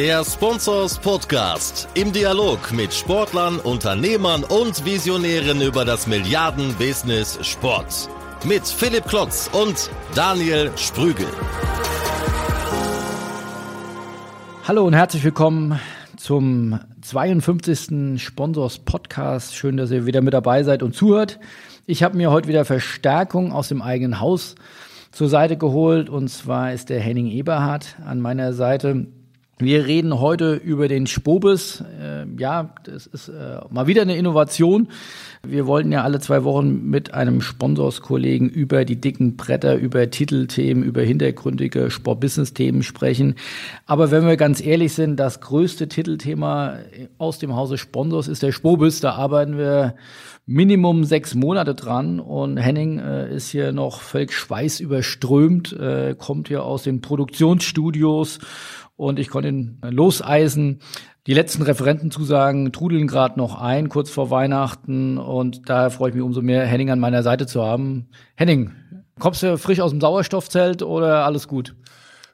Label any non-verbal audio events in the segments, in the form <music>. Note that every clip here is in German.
Der Sponsors Podcast im Dialog mit Sportlern, Unternehmern und Visionären über das Milliarden-Business Sport. Mit Philipp Klotz und Daniel Sprügel. Hallo und herzlich willkommen zum 52. Sponsors Podcast. Schön, dass ihr wieder mit dabei seid und zuhört. Ich habe mir heute wieder Verstärkung aus dem eigenen Haus zur Seite geholt und zwar ist der Henning Eberhardt an meiner Seite. Wir reden heute über den Spobis. Äh, ja, das ist äh, mal wieder eine Innovation. Wir wollten ja alle zwei Wochen mit einem Sponsorskollegen über die dicken Bretter, über Titelthemen, über hintergründige Sport-Business-Themen sprechen. Aber wenn wir ganz ehrlich sind, das größte Titelthema aus dem Hause Sponsors ist der Spobis. Da arbeiten wir Minimum sechs Monate dran und Henning äh, ist hier noch völlig schweißüberströmt, äh, kommt hier aus den Produktionsstudios und ich konnte ihn loseisen. Die letzten Referentenzusagen trudeln gerade noch ein, kurz vor Weihnachten. Und daher freue ich mich umso mehr, Henning an meiner Seite zu haben. Henning, kommst du frisch aus dem Sauerstoffzelt oder alles gut?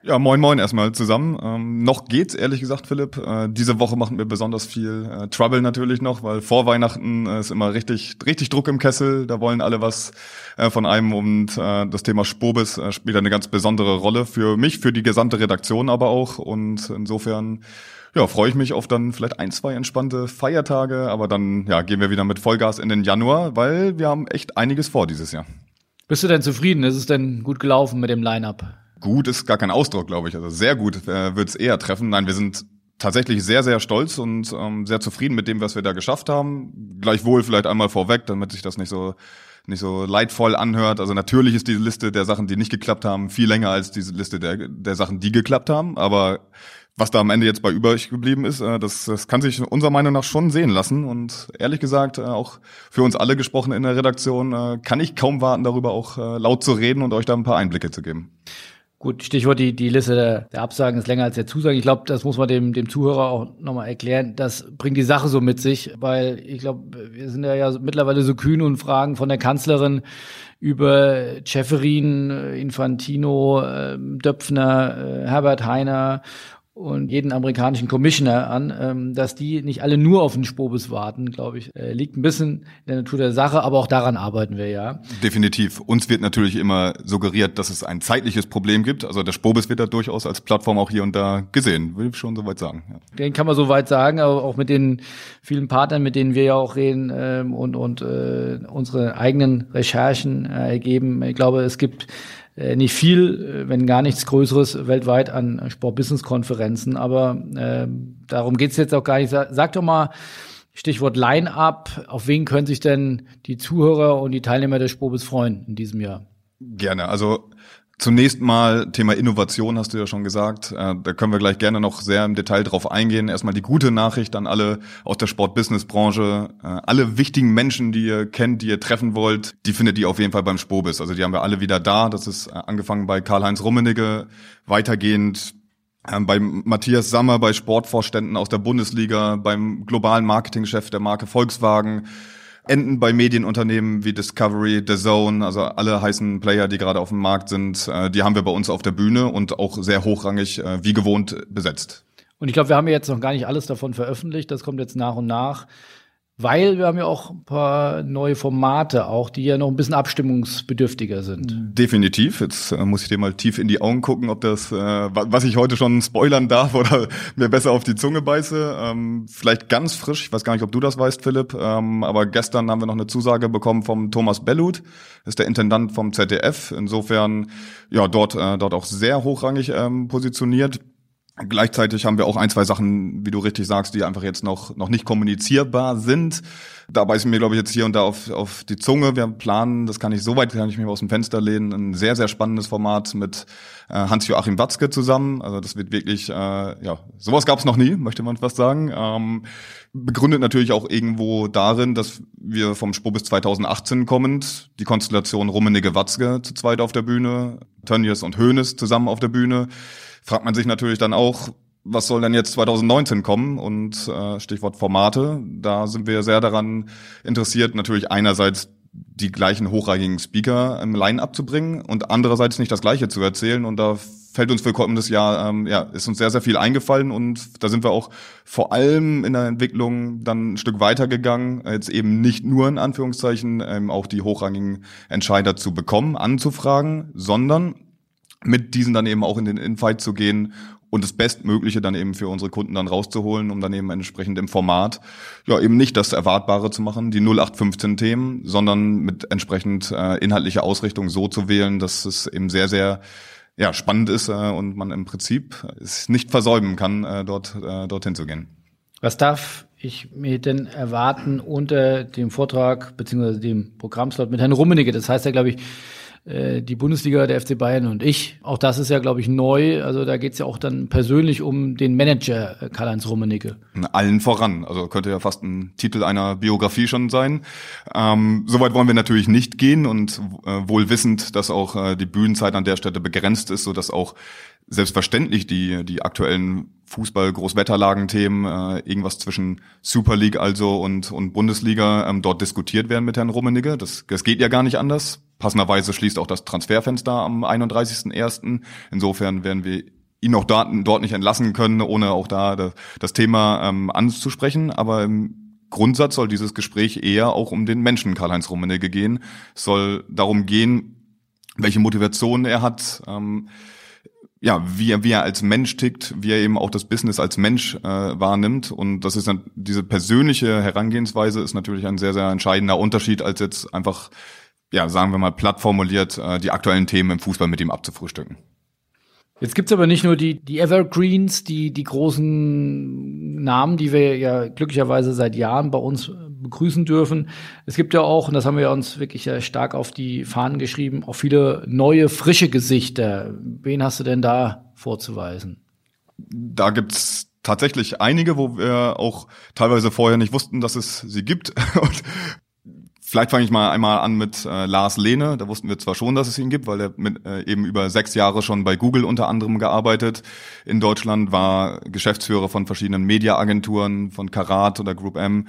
Ja, moin moin erstmal zusammen. Ähm, noch geht's, ehrlich gesagt, Philipp. Äh, diese Woche machen wir besonders viel äh, Trouble natürlich noch, weil vor Weihnachten äh, ist immer richtig, richtig Druck im Kessel. Da wollen alle was äh, von einem und äh, das Thema Spobis äh, spielt eine ganz besondere Rolle für mich, für die gesamte Redaktion aber auch. Und insofern ja, freue ich mich auf dann vielleicht ein, zwei entspannte Feiertage, aber dann ja, gehen wir wieder mit Vollgas in den Januar, weil wir haben echt einiges vor dieses Jahr. Bist du denn zufrieden? Ist es denn gut gelaufen mit dem Line-up? Gut ist gar kein Ausdruck, glaube ich. Also sehr gut äh, wird es eher treffen. Nein, wir sind tatsächlich sehr, sehr stolz und ähm, sehr zufrieden mit dem, was wir da geschafft haben. Gleichwohl vielleicht einmal vorweg, damit sich das nicht so nicht so leidvoll anhört. Also natürlich ist diese Liste der Sachen, die nicht geklappt haben, viel länger als diese Liste der, der Sachen, die geklappt haben. Aber was da am Ende jetzt bei übrig geblieben ist, äh, das, das kann sich unserer Meinung nach schon sehen lassen. Und ehrlich gesagt, äh, auch für uns alle gesprochen in der Redaktion, äh, kann ich kaum warten, darüber auch laut zu reden und euch da ein paar Einblicke zu geben. Gut, Stichwort die, die Liste der, der Absagen ist länger als der Zusagen. Ich glaube, das muss man dem, dem Zuhörer auch nochmal erklären. Das bringt die Sache so mit sich, weil ich glaube, wir sind ja, ja mittlerweile so kühn und fragen von der Kanzlerin über Schäferin, Infantino, ähm, Döpfner, äh, Herbert Heiner und jeden amerikanischen Commissioner an, ähm, dass die nicht alle nur auf den Spobis warten, glaube ich, äh, liegt ein bisschen in der Natur der Sache, aber auch daran arbeiten wir ja. Definitiv. Uns wird natürlich immer suggeriert, dass es ein zeitliches Problem gibt. Also der Spobis wird da durchaus als Plattform auch hier und da gesehen, will ich schon soweit sagen. Ja. Den kann man soweit sagen, aber auch mit den vielen Partnern, mit denen wir ja auch reden ähm, und, und äh, unsere eigenen Recherchen äh, ergeben. Ich glaube, es gibt nicht viel, äh, wenn gar nichts Größeres weltweit an Sport-Business-Konferenzen. Aber äh, darum geht's jetzt auch gar nicht. Sag doch mal, Stichwort Line-up, auf wen können sich denn die Zuhörer und die Teilnehmer des Spobis freuen in diesem Jahr? Gerne. Also Zunächst mal Thema Innovation hast du ja schon gesagt. Äh, da können wir gleich gerne noch sehr im Detail drauf eingehen. Erstmal die gute Nachricht an alle aus der Sport-Business-Branche. Äh, alle wichtigen Menschen, die ihr kennt, die ihr treffen wollt, die findet ihr auf jeden Fall beim Spobis. Also die haben wir alle wieder da. Das ist äh, angefangen bei Karl-Heinz Rummenigge, weitergehend bei Matthias Sammer, bei Sportvorständen aus der Bundesliga, beim globalen Marketingchef der Marke Volkswagen, enden bei Medienunternehmen wie Discovery, The Zone, also alle heißen Player, die gerade auf dem Markt sind, äh, die haben wir bei uns auf der Bühne und auch sehr hochrangig äh, wie gewohnt besetzt. Und ich glaube, wir haben jetzt noch gar nicht alles davon veröffentlicht. Das kommt jetzt nach und nach. Weil wir haben ja auch ein paar neue Formate auch, die ja noch ein bisschen abstimmungsbedürftiger sind. Definitiv. Jetzt äh, muss ich dir mal tief in die Augen gucken, ob das, äh, was ich heute schon spoilern darf oder <laughs> mir besser auf die Zunge beiße. Ähm, vielleicht ganz frisch, ich weiß gar nicht, ob du das weißt, Philipp, ähm, aber gestern haben wir noch eine Zusage bekommen vom Thomas Bellut, ist der Intendant vom ZDF. Insofern, ja, dort, äh, dort auch sehr hochrangig ähm, positioniert. Gleichzeitig haben wir auch ein, zwei Sachen, wie du richtig sagst, die einfach jetzt noch, noch nicht kommunizierbar sind. Da beißen mir, glaube ich, jetzt hier und da auf, auf die Zunge. Wir planen, das kann ich so weit, kann ich mir aus dem Fenster lehnen, ein sehr, sehr spannendes Format mit äh, Hans-Joachim Watzke zusammen. Also das wird wirklich, äh, ja, sowas gab es noch nie, möchte man fast sagen. Ähm, begründet natürlich auch irgendwo darin, dass wir vom Spur bis 2018 kommend, die Konstellation Rummenigge-Watzke zu zweit auf der Bühne, Tönnies und Hoeneß zusammen auf der Bühne fragt man sich natürlich dann auch, was soll denn jetzt 2019 kommen? Und äh, Stichwort Formate, da sind wir sehr daran interessiert, natürlich einerseits die gleichen hochrangigen Speaker im Line abzubringen und andererseits nicht das Gleiche zu erzählen. Und da fällt uns für kommendes Jahr, ähm, ja, ist uns sehr, sehr viel eingefallen und da sind wir auch vor allem in der Entwicklung dann ein Stück weitergegangen, jetzt eben nicht nur in Anführungszeichen ähm, auch die hochrangigen Entscheider zu bekommen, anzufragen, sondern mit diesen dann eben auch in den Infight zu gehen und das Bestmögliche dann eben für unsere Kunden dann rauszuholen, um dann eben entsprechend im Format, ja, eben nicht das Erwartbare zu machen, die 0815 Themen, sondern mit entsprechend äh, inhaltlicher Ausrichtung so zu wählen, dass es eben sehr, sehr ja, spannend ist äh, und man im Prinzip es nicht versäumen kann, äh, dort äh, dorthin zu gehen. Was darf ich mir denn erwarten unter dem Vortrag beziehungsweise dem Programmslot mit Herrn Rummenigge? Das heißt ja, glaube ich, die Bundesliga, der FC Bayern und ich. Auch das ist ja, glaube ich, neu. Also da geht es ja auch dann persönlich um den Manager äh, Karl-Heinz Rummenigge. Allen voran. Also könnte ja fast ein Titel einer Biografie schon sein. Ähm, Soweit wollen wir natürlich nicht gehen und äh, wohl wissend, dass auch äh, die Bühnenzeit an der Stelle begrenzt ist, so dass auch selbstverständlich die, die aktuellen Fußball-Großwetterlagenthemen, äh, irgendwas zwischen Super League also und, und Bundesliga ähm, dort diskutiert werden mit Herrn Rummenigge. Das, das geht ja gar nicht anders. Passenderweise schließt auch das Transferfenster am 31.01. Insofern werden wir ihn auch dort, dort nicht entlassen können, ohne auch da das, das Thema ähm, anzusprechen. Aber im Grundsatz soll dieses Gespräch eher auch um den Menschen Karl-Heinz Rummenigge gehen. Es soll darum gehen, welche Motivation er hat, ähm, ja, wie er, wie er als Mensch tickt, wie er eben auch das Business als Mensch äh, wahrnimmt. Und das ist dann, diese persönliche Herangehensweise ist natürlich ein sehr, sehr entscheidender Unterschied, als jetzt einfach ja, sagen wir mal platt formuliert, äh, die aktuellen Themen im Fußball mit ihm abzufrühstücken. Jetzt gibt's aber nicht nur die, die Evergreens, die, die großen Namen, die wir ja glücklicherweise seit Jahren bei uns begrüßen dürfen. Es gibt ja auch, und das haben wir uns wirklich stark auf die Fahnen geschrieben, auch viele neue, frische Gesichter. Wen hast du denn da vorzuweisen? Da gibt's tatsächlich einige, wo wir auch teilweise vorher nicht wussten, dass es sie gibt. <laughs> Und Vielleicht fange ich mal einmal an mit äh, Lars Lehne. Da wussten wir zwar schon, dass es ihn gibt, weil er mit, äh, eben über sechs Jahre schon bei Google unter anderem gearbeitet in Deutschland, war Geschäftsführer von verschiedenen Mediaagenturen, von Karat oder Group M,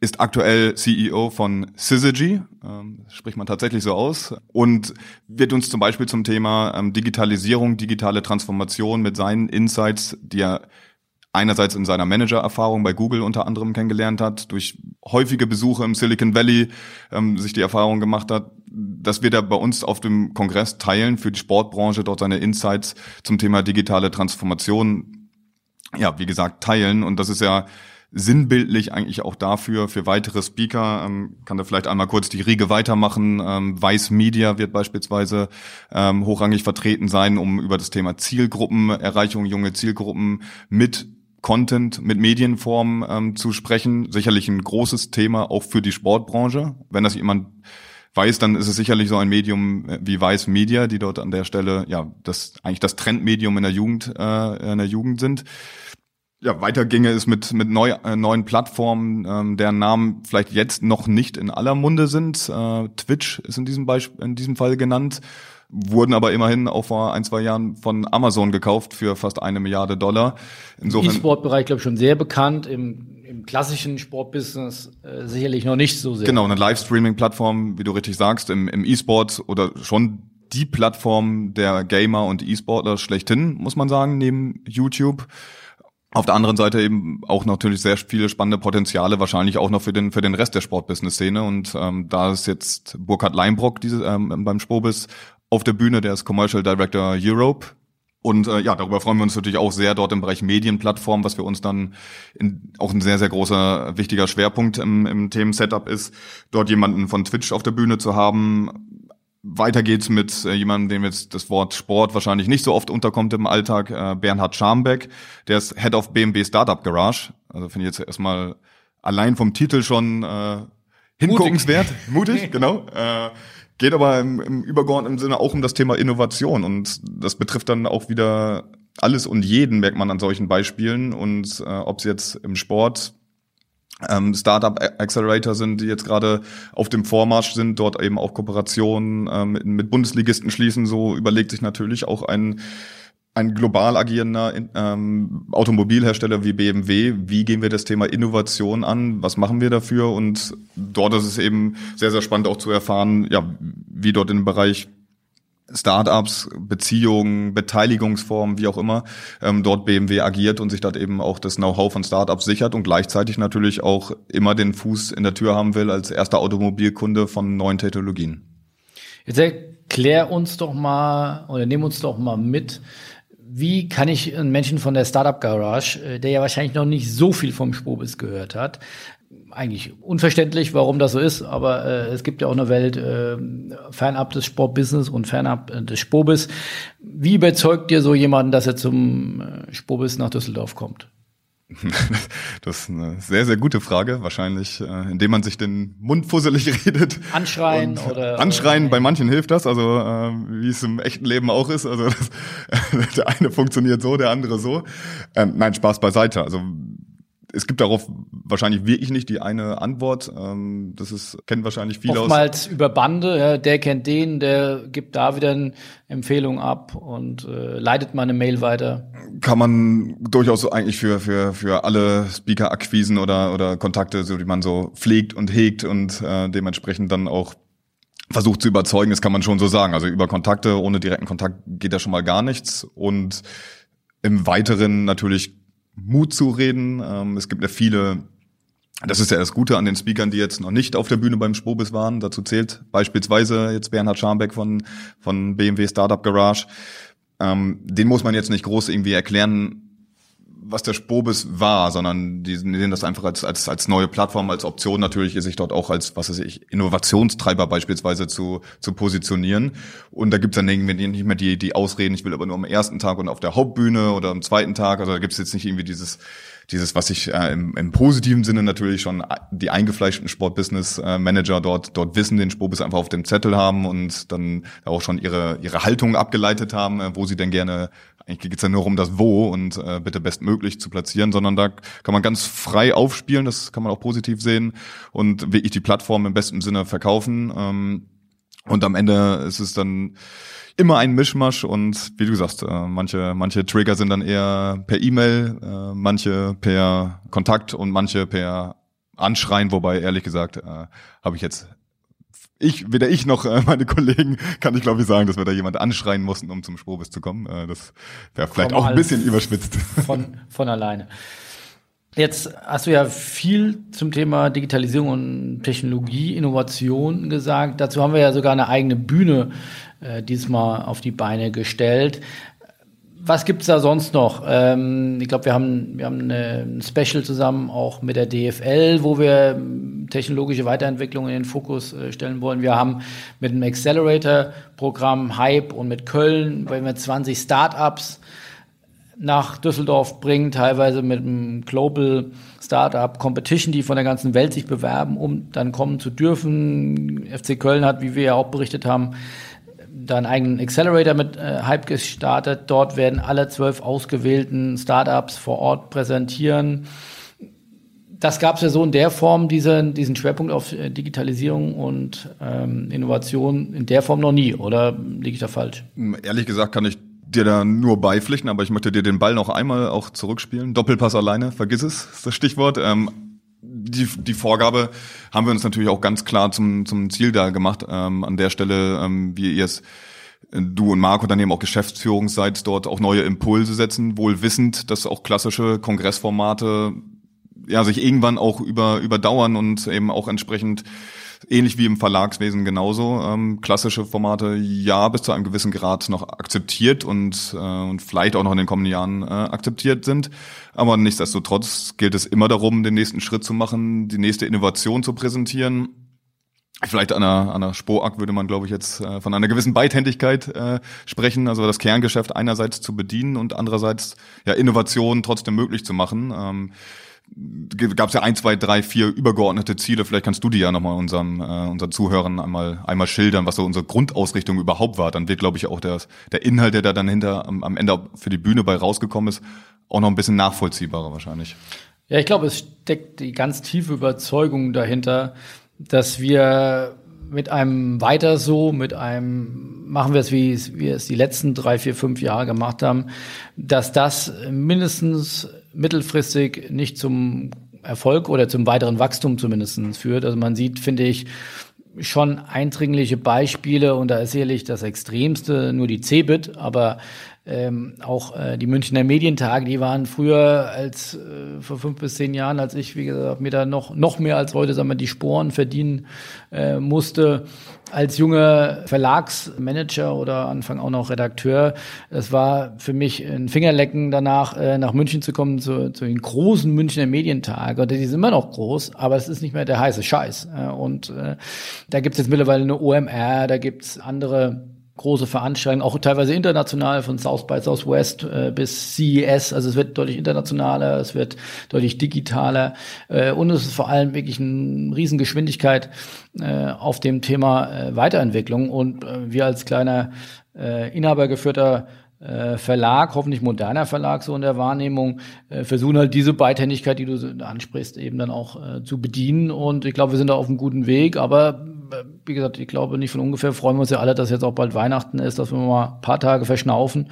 ist aktuell CEO von Syzygy, ähm, spricht man tatsächlich so aus, und wird uns zum Beispiel zum Thema ähm, Digitalisierung, digitale Transformation mit seinen Insights, die er einerseits in seiner Manager-Erfahrung bei Google unter anderem kennengelernt hat, durch häufige Besuche im Silicon Valley ähm, sich die Erfahrung gemacht hat, dass wir da bei uns auf dem Kongress teilen für die Sportbranche, dort seine Insights zum Thema digitale Transformation, ja, wie gesagt, teilen. Und das ist ja sinnbildlich eigentlich auch dafür, für weitere Speaker. Ähm, kann da vielleicht einmal kurz die Riege weitermachen. Ähm, Weiß Media wird beispielsweise ähm, hochrangig vertreten sein, um über das Thema Zielgruppenerreichung, junge Zielgruppen mit Content mit Medienformen ähm, zu sprechen. Sicherlich ein großes Thema auch für die Sportbranche. Wenn das jemand weiß, dann ist es sicherlich so ein Medium äh, wie Weiß Media, die dort an der Stelle ja das eigentlich das Trendmedium in der Jugend äh, in der Jugend sind. Ja, weiter ginge es mit mit neu, äh, neuen Plattformen, ähm, deren Namen vielleicht jetzt noch nicht in aller Munde sind. Äh, Twitch ist in diesem Beispiel in diesem Fall genannt wurden aber immerhin auch vor ein, zwei Jahren von Amazon gekauft für fast eine Milliarde Dollar. Insofern. Im E-Sport-Bereich, glaube ich, schon sehr bekannt, im, im klassischen Sportbusiness äh, sicherlich noch nicht so sehr. Genau, eine Livestreaming-Plattform, wie du richtig sagst, im, im E-Sport oder schon die Plattform der Gamer und E-Sportler schlechthin, muss man sagen, neben YouTube. Auf der anderen Seite eben auch natürlich sehr viele spannende Potenziale, wahrscheinlich auch noch für den für den Rest der Sportbusiness-Szene. Und ähm, da ist jetzt Burkhard Leinbrock diese, ähm, beim Spobis auf der Bühne, der ist Commercial Director Europe. Und äh, ja, darüber freuen wir uns natürlich auch sehr dort im Bereich Medienplattform, was für uns dann in, auch ein sehr, sehr großer, wichtiger Schwerpunkt im, im Themen-Setup ist, dort jemanden von Twitch auf der Bühne zu haben. Weiter geht's mit äh, jemandem, dem jetzt das Wort Sport wahrscheinlich nicht so oft unterkommt im Alltag, äh, Bernhard Schambeck, der ist Head of BMW Startup Garage. Also finde ich jetzt erstmal allein vom Titel schon äh, hinguckenswert, <laughs> mutig, mutig genau. Äh, Geht aber im, im übergeordneten Sinne auch um das Thema Innovation und das betrifft dann auch wieder alles und jeden, merkt man an solchen Beispielen. Und äh, ob es jetzt im Sport ähm, Startup Accelerator sind, die jetzt gerade auf dem Vormarsch sind, dort eben auch Kooperationen ähm, mit Bundesligisten schließen, so überlegt sich natürlich auch ein ein global agierender ähm, Automobilhersteller wie BMW, wie gehen wir das Thema Innovation an, was machen wir dafür? Und dort ist es eben sehr, sehr spannend auch zu erfahren, ja, wie dort im Bereich Startups, Beziehungen, Beteiligungsformen, wie auch immer, ähm, dort BMW agiert und sich dort eben auch das Know-how von Startups sichert und gleichzeitig natürlich auch immer den Fuß in der Tür haben will als erster Automobilkunde von neuen Technologien. Jetzt erklär uns doch mal oder nimm uns doch mal mit, wie kann ich einen Menschen von der Startup Garage, äh, der ja wahrscheinlich noch nicht so viel vom Spobis gehört hat, eigentlich unverständlich, warum das so ist, aber äh, es gibt ja auch eine Welt äh, fernab des Sportbusiness und fernab äh, des Spobis. Wie überzeugt dir so jemanden, dass er zum äh, Spobis nach Düsseldorf kommt? <laughs> Das ist eine sehr, sehr gute Frage. Wahrscheinlich, äh, indem man sich den Mund fusselig <laughs> redet. Anschreien oder. Anschreien, oder, bei manchen hilft das, also äh, wie es im echten Leben auch ist. Also das, <laughs> der eine funktioniert so, der andere so. Ähm, nein, Spaß beiseite. Also es gibt darauf wahrscheinlich wirklich nicht die eine Antwort. Ähm, das ist kennen wahrscheinlich viele Oftmals aus. über Bande. Ja, der kennt den, der gibt da wieder eine Empfehlung ab und äh, leitet mal eine Mail weiter. Kann man durchaus so eigentlich für für für alle Speaker-Akquisen oder oder Kontakte, so die man so pflegt und hegt und äh, dementsprechend dann auch versucht zu überzeugen. Das kann man schon so sagen. Also über Kontakte ohne direkten Kontakt geht da schon mal gar nichts und im Weiteren natürlich Mut zu reden. Ähm, es gibt ja viele, das ist ja das Gute an den Speakern, die jetzt noch nicht auf der Bühne beim Spobis waren. Dazu zählt beispielsweise jetzt Bernhard Scharmbeck von, von BMW Startup Garage. Ähm, den muss man jetzt nicht groß irgendwie erklären, was der Spobis war, sondern die sehen das einfach als, als, als neue Plattform, als Option natürlich, sich dort auch als, was weiß ich, Innovationstreiber beispielsweise zu, zu positionieren. Und da gibt's dann irgendwie nicht mehr die, die Ausreden, ich will aber nur am ersten Tag und auf der Hauptbühne oder am zweiten Tag. Also da gibt's jetzt nicht irgendwie dieses, dieses, was ich äh, im, im positiven Sinne natürlich schon die eingefleischten Sportbusiness-Manager dort, dort wissen, den Spobis einfach auf dem Zettel haben und dann auch schon ihre, ihre Haltung abgeleitet haben, äh, wo sie denn gerne eigentlich geht's ja nur um das Wo und äh, bitte bestmöglich zu platzieren, sondern da kann man ganz frei aufspielen, das kann man auch positiv sehen und wirklich die Plattform im besten Sinne verkaufen. Ähm, und am Ende ist es dann immer ein Mischmasch und wie du sagst, äh, manche, manche Trigger sind dann eher per E-Mail, äh, manche per Kontakt und manche per Anschreien, wobei ehrlich gesagt äh, habe ich jetzt ich, weder ich noch äh, meine Kollegen kann ich glaube ich sagen, dass wir da jemand anschreien mussten, um zum Sprobis zu kommen. Äh, das wäre vielleicht auch ein bisschen überspitzt. <laughs> Von, von alleine. Jetzt hast du ja viel zum Thema Digitalisierung und Technologie, Innovation gesagt. Dazu haben wir ja sogar eine eigene Bühne äh, diesmal auf die Beine gestellt. Was gibt's da sonst noch? Ähm, ich glaube, wir haben, wir haben ein Special zusammen auch mit der DFL, wo wir ähm, technologische Weiterentwicklung in den Fokus äh, stellen wollen. Wir haben mit dem Accelerator-Programm Hype und mit Köln, weil wir 20 Startups nach Düsseldorf bringen, teilweise mit einem Global Startup Competition, die von der ganzen Welt sich bewerben, um dann kommen zu dürfen. FC Köln hat, wie wir ja auch berichtet haben, da einen eigenen Accelerator mit äh, Hype gestartet. Dort werden alle zwölf ausgewählten Startups vor Ort präsentieren. Das gab es ja so in der Form, diesen, diesen Schwerpunkt auf äh, Digitalisierung und ähm, Innovation in der Form noch nie, oder liege ich da falsch? Hm, ehrlich gesagt kann ich dir da nur beipflichten, aber ich möchte dir den Ball noch einmal auch zurückspielen. Doppelpass alleine, vergiss es, ist das Stichwort. Ähm, die, die Vorgabe haben wir uns natürlich auch ganz klar zum, zum Ziel da gemacht. Ähm, an der Stelle, ähm, wie ihr es äh, du und Marco dann eben auch Geschäftsführung seid, dort auch neue Impulse setzen, wohl wissend, dass auch klassische Kongressformate ja sich irgendwann auch über überdauern und eben auch entsprechend ähnlich wie im Verlagswesen genauso. Ähm, klassische Formate ja bis zu einem gewissen Grad noch akzeptiert und, äh, und vielleicht auch noch in den kommenden Jahren äh, akzeptiert sind. Aber nichtsdestotrotz gilt es immer darum, den nächsten Schritt zu machen, die nächste Innovation zu präsentieren. Vielleicht an einer, an einer Spoak würde man, glaube ich, jetzt äh, von einer gewissen Beidhändigkeit äh, sprechen, also das Kerngeschäft einerseits zu bedienen und andererseits ja Innovation trotzdem möglich zu machen. Ähm, gab es ja ein, zwei, drei, vier übergeordnete Ziele. Vielleicht kannst du die ja nochmal unseren, äh, unseren Zuhörern einmal, einmal schildern, was so unsere Grundausrichtung überhaupt war. Dann wird, glaube ich, auch der, der Inhalt, der da dann hinter am, am Ende für die Bühne bei rausgekommen ist, auch noch ein bisschen nachvollziehbarer wahrscheinlich. Ja, ich glaube, es steckt die ganz tiefe Überzeugung dahinter, dass wir mit einem weiter so, mit einem machen wir es, wie wir es die letzten drei, vier, fünf Jahre gemacht haben, dass das mindestens mittelfristig nicht zum Erfolg oder zum weiteren Wachstum zumindest führt. Also man sieht, finde ich, schon eindringliche Beispiele und da ist sicherlich das Extremste nur die Cebit, aber ähm, auch äh, die Münchner Medientage, die waren früher als äh, vor fünf bis zehn Jahren, als ich, wie gesagt, mir da noch, noch mehr als heute, sagen wir, die Sporen verdienen äh, musste, als junger Verlagsmanager oder Anfang auch noch Redakteur. Es war für mich ein Fingerlecken danach, äh, nach München zu kommen, zu, zu den großen Münchner Medientage. Und die sind immer noch groß, aber es ist nicht mehr der heiße Scheiß. Äh, und äh, da gibt es jetzt mittlerweile eine OMR, da gibt es andere große Veranstaltungen, auch teilweise international von South by Southwest äh, bis CES. Also es wird deutlich internationaler, es wird deutlich digitaler äh, und es ist vor allem wirklich eine Riesengeschwindigkeit äh, auf dem Thema äh, Weiterentwicklung. Und äh, wir als kleiner äh, inhabergeführter äh, Verlag, hoffentlich moderner Verlag so in der Wahrnehmung, äh, versuchen halt diese Beidhändigkeit, die du ansprichst, eben dann auch äh, zu bedienen. Und ich glaube, wir sind da auf einem guten Weg. Aber wie gesagt, ich glaube nicht von ungefähr freuen wir uns ja alle, dass jetzt auch bald Weihnachten ist, dass wir mal ein paar Tage verschnaufen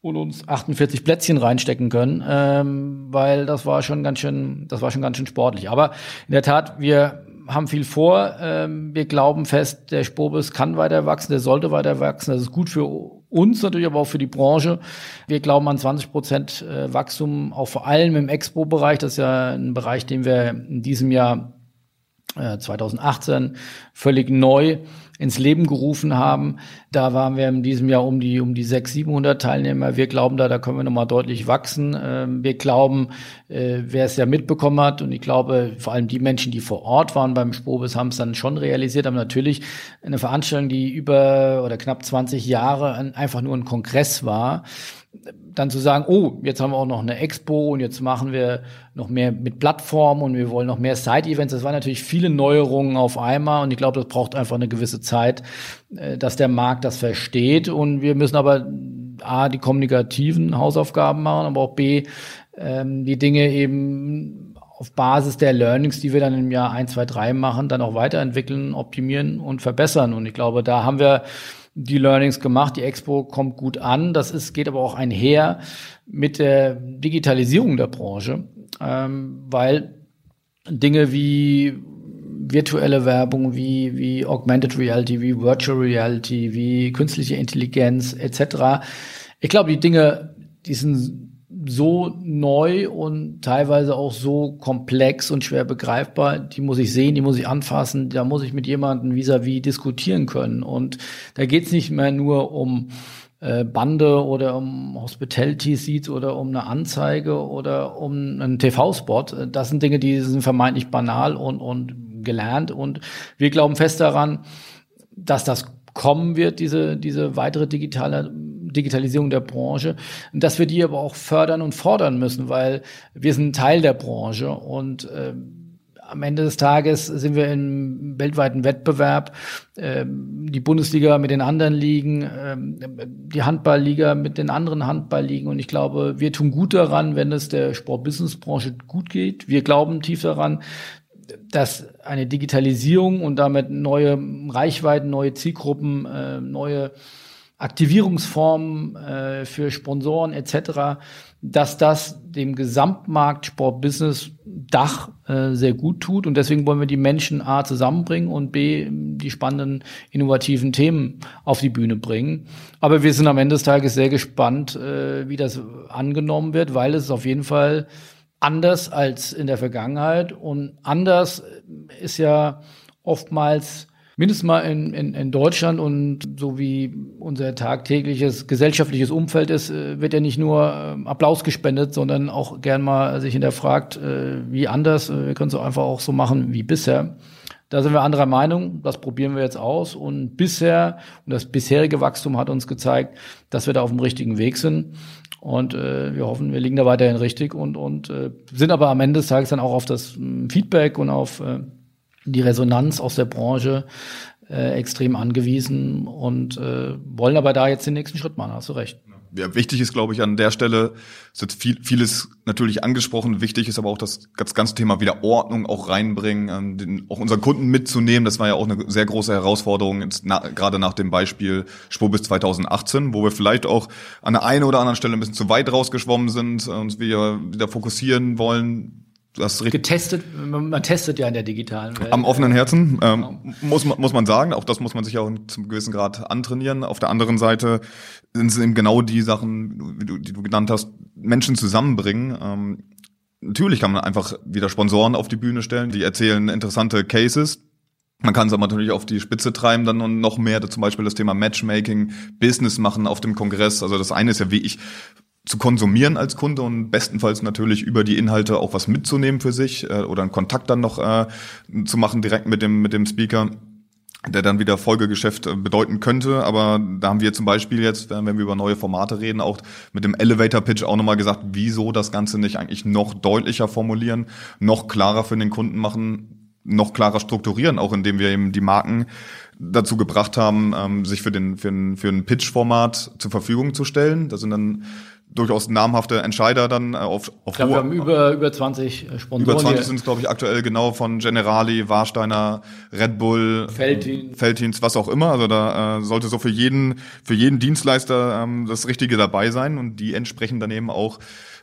und uns 48 Plätzchen reinstecken können, ähm, weil das war schon ganz schön, das war schon ganz schön sportlich. Aber in der Tat, wir haben viel vor. Ähm, wir glauben fest, der Spobis kann weiter wachsen, der sollte weiter wachsen. Das ist gut für uns natürlich, aber auch für die Branche. Wir glauben an 20 Prozent äh, Wachstum, auch vor allem im Expo-Bereich. Das ist ja ein Bereich, den wir in diesem Jahr 2018 äh, völlig neu ins Leben gerufen haben. Da waren wir in diesem Jahr um die um die 600, 700 Teilnehmer. Wir glauben da, da können wir nochmal deutlich wachsen. Ähm, wir glauben, äh, wer es ja mitbekommen hat und ich glaube, vor allem die Menschen, die vor Ort waren beim Spobis, haben es dann schon realisiert. Aber natürlich eine Veranstaltung, die über oder knapp 20 Jahre einfach nur ein Kongress war, dann zu sagen, oh, jetzt haben wir auch noch eine Expo und jetzt machen wir noch mehr mit Plattformen und wir wollen noch mehr Side-Events. Das waren natürlich viele Neuerungen auf einmal und ich glaube, das braucht einfach eine gewisse Zeit, äh, dass der Markt das versteht und wir müssen aber A, die kommunikativen Hausaufgaben machen, aber auch B, ähm, die Dinge eben auf Basis der Learnings, die wir dann im Jahr 1, 2, 3 machen, dann auch weiterentwickeln, optimieren und verbessern. Und ich glaube, da haben wir die Learnings gemacht. Die Expo kommt gut an. Das ist, geht aber auch einher mit der Digitalisierung der Branche, ähm, weil Dinge wie virtuelle Werbung, wie, wie Augmented Reality, wie Virtual Reality, wie künstliche Intelligenz etc. Ich glaube, die Dinge, die sind so neu und teilweise auch so komplex und schwer begreifbar, die muss ich sehen, die muss ich anfassen, da muss ich mit jemandem vis-à-vis -vis diskutieren können. Und da geht es nicht mehr nur um äh, Bande oder um Hospitality Seats oder um eine Anzeige oder um einen TV-Spot. Das sind Dinge, die sind vermeintlich banal und, und gelernt. Und wir glauben fest daran, dass das kommen wird, diese, diese weitere digitale Digitalisierung der Branche, dass wir die aber auch fördern und fordern müssen, weil wir sind Teil der Branche und äh, am Ende des Tages sind wir im weltweiten Wettbewerb. Ähm, die Bundesliga mit den anderen Ligen, ähm, die Handballliga mit den anderen Handballligen. Und ich glaube, wir tun gut daran, wenn es der Sport-Business-Branche gut geht. Wir glauben tief daran, dass eine Digitalisierung und damit neue Reichweiten, neue Zielgruppen, äh, neue Aktivierungsformen äh, für Sponsoren etc., dass das dem Gesamtmarkt Sportbusiness Dach äh, sehr gut tut und deswegen wollen wir die Menschen A zusammenbringen und B die spannenden innovativen Themen auf die Bühne bringen. Aber wir sind am Ende des Tages sehr gespannt, äh, wie das angenommen wird, weil es auf jeden Fall anders als in der Vergangenheit und anders ist ja oftmals mindestens mal in, in, in Deutschland und so wie unser tagtägliches gesellschaftliches Umfeld ist, äh, wird ja nicht nur äh, Applaus gespendet, sondern auch gern mal sich hinterfragt, äh, wie anders. Wir können es einfach auch so machen wie bisher. Da sind wir anderer Meinung, das probieren wir jetzt aus. Und bisher, und das bisherige Wachstum hat uns gezeigt, dass wir da auf dem richtigen Weg sind. Und äh, wir hoffen, wir liegen da weiterhin richtig und, und äh, sind aber am Ende des Tages dann auch auf das äh, Feedback und auf äh, die Resonanz aus der Branche äh, extrem angewiesen und äh, wollen aber da jetzt den nächsten Schritt machen, hast du recht. Ja, wichtig ist, glaube ich, an der Stelle, ist jetzt viel, vieles natürlich angesprochen, wichtig ist aber auch das, das ganze Thema wieder Ordnung auch reinbringen, ähm, den, auch unseren Kunden mitzunehmen. Das war ja auch eine sehr große Herausforderung, jetzt na, gerade nach dem Beispiel Spur bis 2018, wo wir vielleicht auch an der einen oder anderen Stelle ein bisschen zu weit rausgeschwommen sind und wir wieder fokussieren wollen, das getestet, man testet ja in der digitalen Welt. Am offenen Herzen, ähm, genau. muss, man, muss man sagen, auch das muss man sich auch zum gewissen Grad antrainieren. Auf der anderen Seite sind es eben genau die Sachen, die du, die du genannt hast, Menschen zusammenbringen. Ähm, natürlich kann man einfach wieder Sponsoren auf die Bühne stellen, die erzählen interessante Cases. Man kann es aber natürlich auf die Spitze treiben dann und noch mehr zum Beispiel das Thema Matchmaking, Business machen auf dem Kongress. Also das eine ist ja, wie ich zu konsumieren als Kunde und bestenfalls natürlich über die Inhalte auch was mitzunehmen für sich äh, oder einen Kontakt dann noch äh, zu machen direkt mit dem mit dem Speaker der dann wieder Folgegeschäft äh, bedeuten könnte. Aber da haben wir zum Beispiel jetzt, wenn wir über neue Formate reden, auch mit dem Elevator Pitch auch nochmal gesagt, wieso das Ganze nicht eigentlich noch deutlicher formulieren, noch klarer für den Kunden machen, noch klarer strukturieren, auch indem wir eben die Marken dazu gebracht haben, ähm, sich für den für ein, für ein Pitch-Format zur Verfügung zu stellen. Da sind dann durchaus namhafte Entscheider dann äh, auf, auf ich glaube, wir haben über, über 20 äh, Sponsoren. Über 20 sind es, glaube ich, aktuell genau von Generali, Warsteiner, Red Bull, Feldin. Feldins, was auch immer. Also da äh, sollte so für jeden, für jeden Dienstleister ähm, das Richtige dabei sein und die entsprechend dann eben auch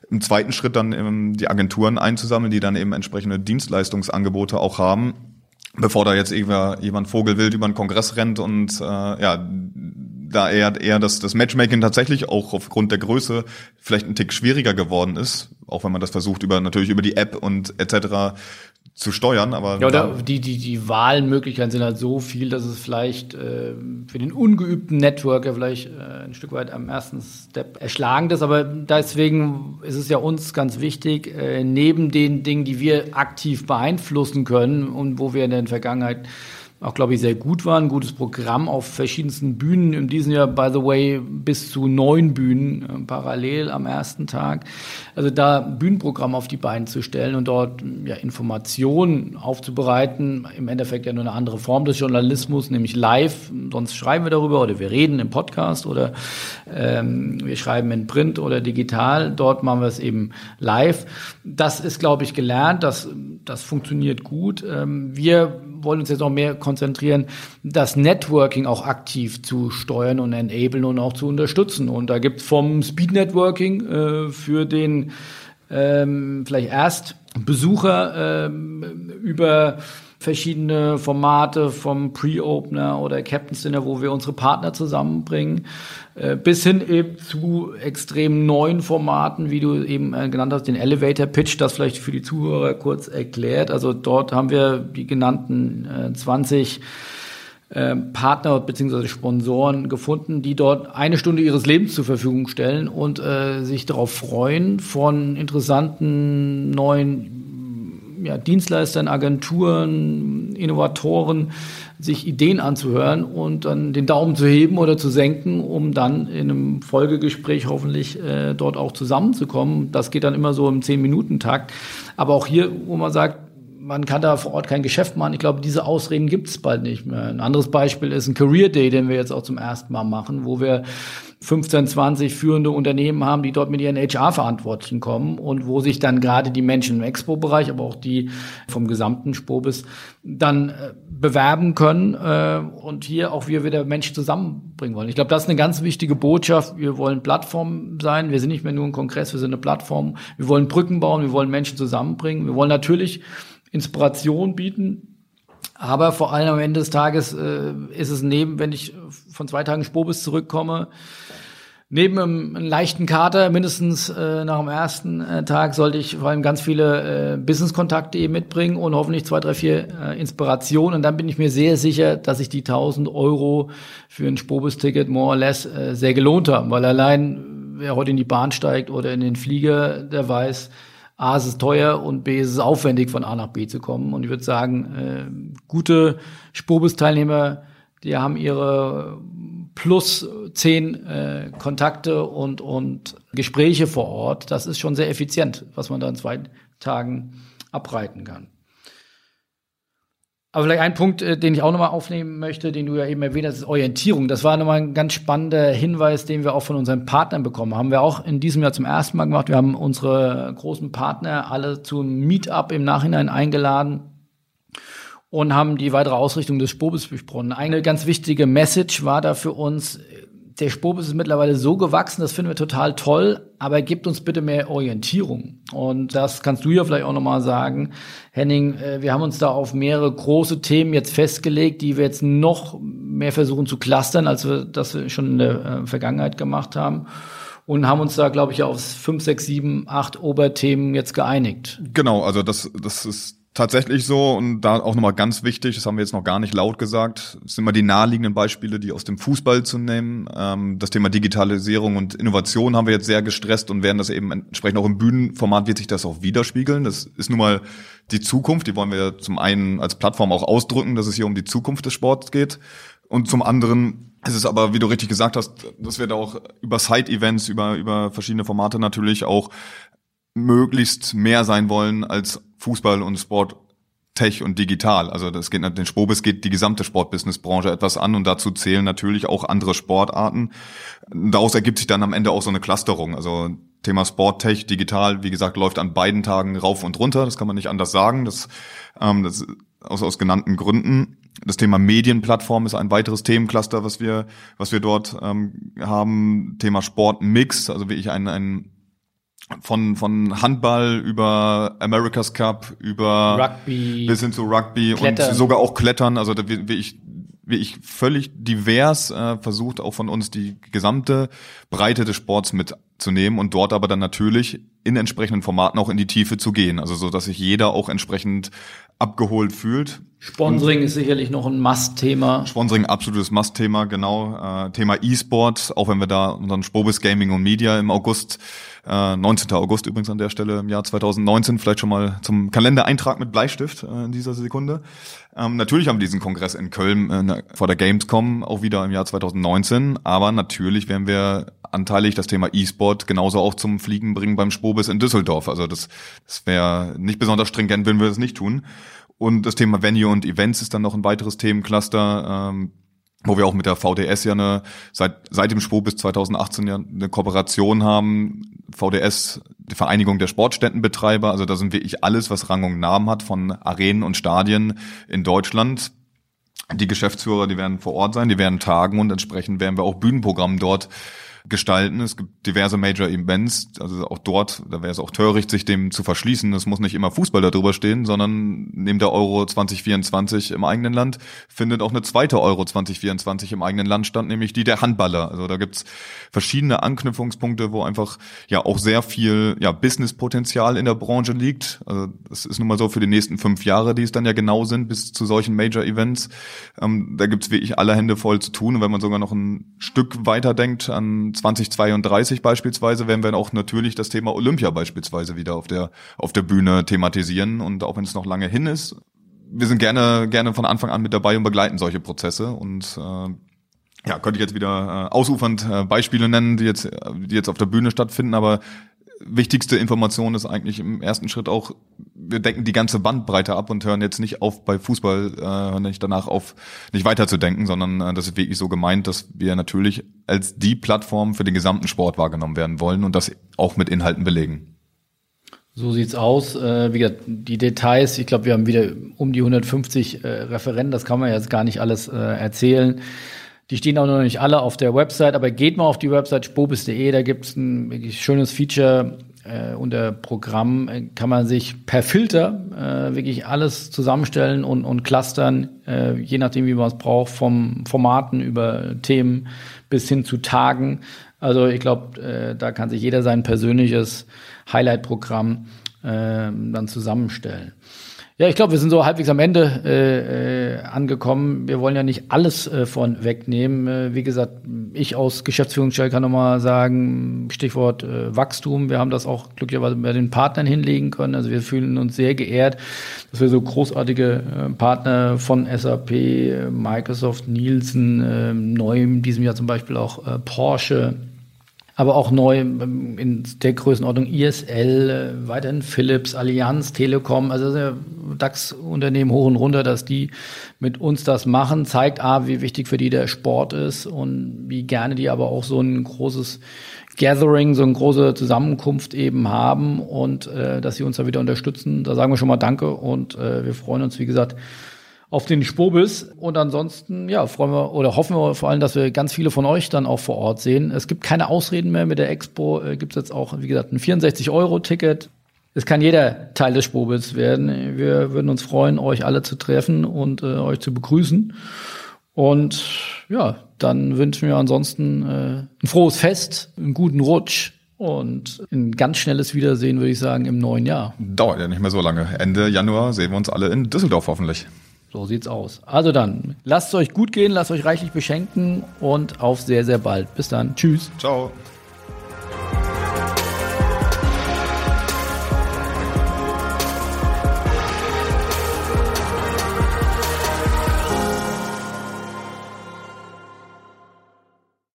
im zweiten Schritt dann eben die Agenturen einzusammeln, die dann eben entsprechende Dienstleistungsangebote auch haben bevor da jetzt jemand Vogelwild über einen Kongress rennt und äh, ja da eher, eher das, das Matchmaking tatsächlich auch aufgrund der Größe vielleicht ein Tick schwieriger geworden ist, auch wenn man das versucht über natürlich über die App und etc zu steuern, aber ja, oder die die die Wahlmöglichkeiten sind halt so viel, dass es vielleicht äh, für den ungeübten Networker vielleicht äh, ein Stück weit am ersten Step erschlagend ist, aber deswegen ist es ja uns ganz wichtig, äh, neben den Dingen, die wir aktiv beeinflussen können und wo wir in der Vergangenheit auch, glaube ich, sehr gut war. Ein gutes Programm auf verschiedensten Bühnen. In diesem Jahr, by the way, bis zu neun Bühnen äh, parallel am ersten Tag. Also da Bühnenprogramm auf die Beine zu stellen und dort ja, Informationen aufzubereiten. Im Endeffekt ja nur eine andere Form des Journalismus, nämlich live. Sonst schreiben wir darüber oder wir reden im Podcast oder ähm, wir schreiben in Print oder digital. Dort machen wir es eben live. Das ist, glaube ich, gelernt. Das, das funktioniert gut. Ähm, wir wollen uns jetzt noch mehr konzentrieren, das Networking auch aktiv zu steuern und enablen und auch zu unterstützen. Und da gibt es vom Speed Networking äh, für den ähm, vielleicht erst Besucher ähm, über verschiedene Formate vom Pre-Opener oder Captain's Dinner, wo wir unsere Partner zusammenbringen, äh, bis hin eben zu extrem neuen Formaten, wie du eben äh, genannt hast, den Elevator Pitch, das vielleicht für die Zuhörer kurz erklärt. Also dort haben wir die genannten 20 äh, Partner bzw. Sponsoren gefunden, die dort eine Stunde ihres Lebens zur Verfügung stellen und äh, sich darauf freuen, von interessanten neuen ja, Dienstleistern, Agenturen, Innovatoren sich Ideen anzuhören und dann den Daumen zu heben oder zu senken, um dann in einem Folgegespräch hoffentlich äh, dort auch zusammenzukommen. Das geht dann immer so im Zehn-Minuten-Takt. Aber auch hier, wo man sagt, man kann da vor Ort kein Geschäft machen. Ich glaube, diese Ausreden gibt es bald nicht mehr. Ein anderes Beispiel ist ein Career Day, den wir jetzt auch zum ersten Mal machen, wo wir 15, 20 führende Unternehmen haben, die dort mit ihren HR-Verantwortlichen kommen und wo sich dann gerade die Menschen im Expo-Bereich, aber auch die vom gesamten Spobis dann äh, bewerben können äh, und hier auch wir wieder Menschen zusammenbringen wollen. Ich glaube, das ist eine ganz wichtige Botschaft. Wir wollen Plattform sein. Wir sind nicht mehr nur ein Kongress, wir sind eine Plattform. Wir wollen Brücken bauen, wir wollen Menschen zusammenbringen. Wir wollen natürlich Inspiration bieten, aber vor allem am Ende des Tages äh, ist es neben, wenn ich von zwei Tagen Spobis zurückkomme, neben einem, einem leichten Kater, mindestens äh, nach dem ersten äh, Tag, sollte ich vor allem ganz viele äh, Business-Kontakte eben mitbringen und hoffentlich zwei, drei, vier äh, Inspirationen. Und dann bin ich mir sehr sicher, dass ich die 1000 Euro für ein Spobis-Ticket more or less äh, sehr gelohnt haben, weil allein wer heute in die Bahn steigt oder in den Flieger, der weiß, A, es ist teuer und B, es ist aufwendig, von A nach B zu kommen. Und ich würde sagen, äh, gute Spobus-Teilnehmer, die haben ihre plus zehn äh, Kontakte und, und Gespräche vor Ort. Das ist schon sehr effizient, was man da in zwei Tagen abreiten kann. Aber vielleicht ein Punkt, äh, den ich auch nochmal aufnehmen möchte, den du ja eben erwähnt hast, ist Orientierung. Das war nochmal ein ganz spannender Hinweis, den wir auch von unseren Partnern bekommen haben. Wir auch in diesem Jahr zum ersten Mal gemacht. Wir haben unsere großen Partner alle zum Meetup im Nachhinein eingeladen und haben die weitere Ausrichtung des Spobis besprochen. Eine ganz wichtige Message war da für uns, der Spobis ist mittlerweile so gewachsen, das finden wir total toll, aber gibt uns bitte mehr Orientierung. Und das kannst du ja vielleicht auch nochmal sagen. Henning, äh, wir haben uns da auf mehrere große Themen jetzt festgelegt, die wir jetzt noch mehr versuchen zu clustern, als wir das schon in der äh, Vergangenheit gemacht haben und haben uns da, glaube ich, auf fünf, sechs, sieben, acht Oberthemen jetzt geeinigt. Genau, also das, das ist tatsächlich so und da auch nochmal ganz wichtig, das haben wir jetzt noch gar nicht laut gesagt, das sind immer die naheliegenden Beispiele, die aus dem Fußball zu nehmen. Ähm, das Thema Digitalisierung und Innovation haben wir jetzt sehr gestresst und werden das eben entsprechend auch im Bühnenformat wird sich das auch widerspiegeln. Das ist nun mal die Zukunft, die wollen wir zum einen als Plattform auch ausdrücken, dass es hier um die Zukunft des Sports geht und zum anderen ist es aber, wie du richtig gesagt hast, dass wir da auch über Side-Events, über, über verschiedene Formate natürlich auch möglichst mehr sein wollen als Fußball und Sport Tech und digital. Also das geht den Spobis geht die gesamte Sportbusiness-Branche etwas an und dazu zählen natürlich auch andere Sportarten. Daraus ergibt sich dann am Ende auch so eine Clusterung. Also Thema Sport, Tech, digital, wie gesagt, läuft an beiden Tagen rauf und runter. Das kann man nicht anders sagen. Das, ähm, das aus, aus genannten Gründen. Das Thema Medienplattform ist ein weiteres Themencluster, was wir, was wir dort ähm, haben. Thema Sportmix, also wie ich ein, ein von, von Handball über America's Cup, über Rugby, bis hin zu Rugby Klettern. und sogar auch Klettern. Also da wie, wie ich wie ich völlig divers äh, versucht, auch von uns die gesamte Breite des Sports mitzunehmen und dort aber dann natürlich in entsprechenden Formaten auch in die Tiefe zu gehen. Also so, dass sich jeder auch entsprechend abgeholt fühlt. Sponsoring ist sicherlich noch ein Must-Thema. Sponsoring absolutes Must-Thema, genau. Äh, Thema E-Sport, auch wenn wir da unseren Spobis Gaming und Media im August äh, 19. August übrigens an der Stelle im Jahr 2019, vielleicht schon mal zum Kalendereintrag mit Bleistift äh, in dieser Sekunde. Ähm, natürlich haben wir diesen Kongress in Köln äh, vor der Gamescom auch wieder im Jahr 2019, aber natürlich werden wir anteilig das Thema E-Sport genauso auch zum Fliegen bringen beim Spobis in Düsseldorf. Also das, das wäre nicht besonders stringent, wenn wir das nicht tun. Und das Thema Venue und Events ist dann noch ein weiteres Themencluster. Ähm, wo wir auch mit der VDS ja eine, seit, seit dem Spur bis 2018 ja eine Kooperation haben. VDS, die Vereinigung der Sportstättenbetreiber, also da sind wirklich alles, was Rang und Namen hat, von Arenen und Stadien in Deutschland. Die Geschäftsführer, die werden vor Ort sein, die werden tagen und entsprechend werden wir auch Bühnenprogramm dort gestalten. Es gibt diverse Major Events, also auch dort, da wäre es auch töricht, sich dem zu verschließen. Es muss nicht immer Fußball darüber stehen, sondern neben der Euro 2024 im eigenen Land findet auch eine zweite Euro 2024 im eigenen Land statt, nämlich die der Handballer. Also da gibt's verschiedene Anknüpfungspunkte, wo einfach ja auch sehr viel ja, Businesspotenzial in der Branche liegt. Also das ist nun mal so für die nächsten fünf Jahre, die es dann ja genau sind, bis zu solchen Major Events. Ähm, da gibt's wirklich alle Hände voll zu tun. Und wenn man sogar noch ein Stück weiter denkt an 2032 beispielsweise werden wir auch natürlich das Thema Olympia beispielsweise wieder auf der, auf der Bühne thematisieren. Und auch wenn es noch lange hin ist, wir sind gerne, gerne von Anfang an mit dabei und begleiten solche Prozesse. Und äh, ja, könnte ich jetzt wieder äh, ausufernd äh, Beispiele nennen, die jetzt, die jetzt auf der Bühne stattfinden, aber wichtigste Information ist eigentlich im ersten Schritt auch, wir decken die ganze Bandbreite ab und hören jetzt nicht auf bei Fußball, äh, hören nicht danach auf, nicht weiterzudenken, sondern äh, das ist wirklich so gemeint, dass wir natürlich als die Plattform für den gesamten Sport wahrgenommen werden wollen und das auch mit Inhalten belegen. So sieht's aus. Äh, wie gesagt, die Details, ich glaube, wir haben wieder um die 150 äh, Referenten, das kann man jetzt gar nicht alles äh, erzählen. Die stehen auch noch nicht alle auf der Website, aber geht mal auf die Website spobis.de, da gibt's ein wirklich schönes Feature äh, unter Programm, äh, kann man sich per Filter äh, wirklich alles zusammenstellen und, und clustern, äh, je nachdem, wie man es braucht, vom Formaten über Themen bis hin zu Tagen. Also ich glaube, äh, da kann sich jeder sein persönliches Highlight-Programm äh, dann zusammenstellen. Ja, ich glaube, wir sind so halbwegs am Ende äh, äh, angekommen. Wir wollen ja nicht alles äh, von wegnehmen. Äh, wie gesagt, ich aus Geschäftsführungsstelle kann nochmal sagen, Stichwort äh, Wachstum. Wir haben das auch glücklicherweise bei den Partnern hinlegen können. Also wir fühlen uns sehr geehrt, dass wir so großartige äh, Partner von SAP, äh, Microsoft, Nielsen, äh, neu in diesem Jahr zum Beispiel auch äh, Porsche, aber auch neu ähm, in der Größenordnung ISL, äh, weiterhin Philips, Allianz, Telekom, also DAX-Unternehmen hoch und runter, dass die mit uns das machen, zeigt A, wie wichtig für die der Sport ist und wie gerne die aber auch so ein großes Gathering, so eine große Zusammenkunft eben haben und äh, dass sie uns da wieder unterstützen. Da sagen wir schon mal Danke und äh, wir freuen uns, wie gesagt, auf den Spobis. Und ansonsten, ja, freuen wir oder hoffen wir vor allem, dass wir ganz viele von euch dann auch vor Ort sehen. Es gibt keine Ausreden mehr. Mit der Expo äh, gibt es jetzt auch, wie gesagt, ein 64-Euro-Ticket. Es kann jeder Teil des Spobis werden. Wir würden uns freuen, euch alle zu treffen und äh, euch zu begrüßen. Und ja, dann wünschen wir ansonsten äh, ein frohes Fest, einen guten Rutsch und ein ganz schnelles Wiedersehen, würde ich sagen, im neuen Jahr. Dauert ja nicht mehr so lange. Ende Januar sehen wir uns alle in Düsseldorf hoffentlich. So sieht's aus. Also dann, lasst es euch gut gehen, lasst euch reichlich beschenken und auf sehr, sehr bald. Bis dann. Tschüss. Ciao.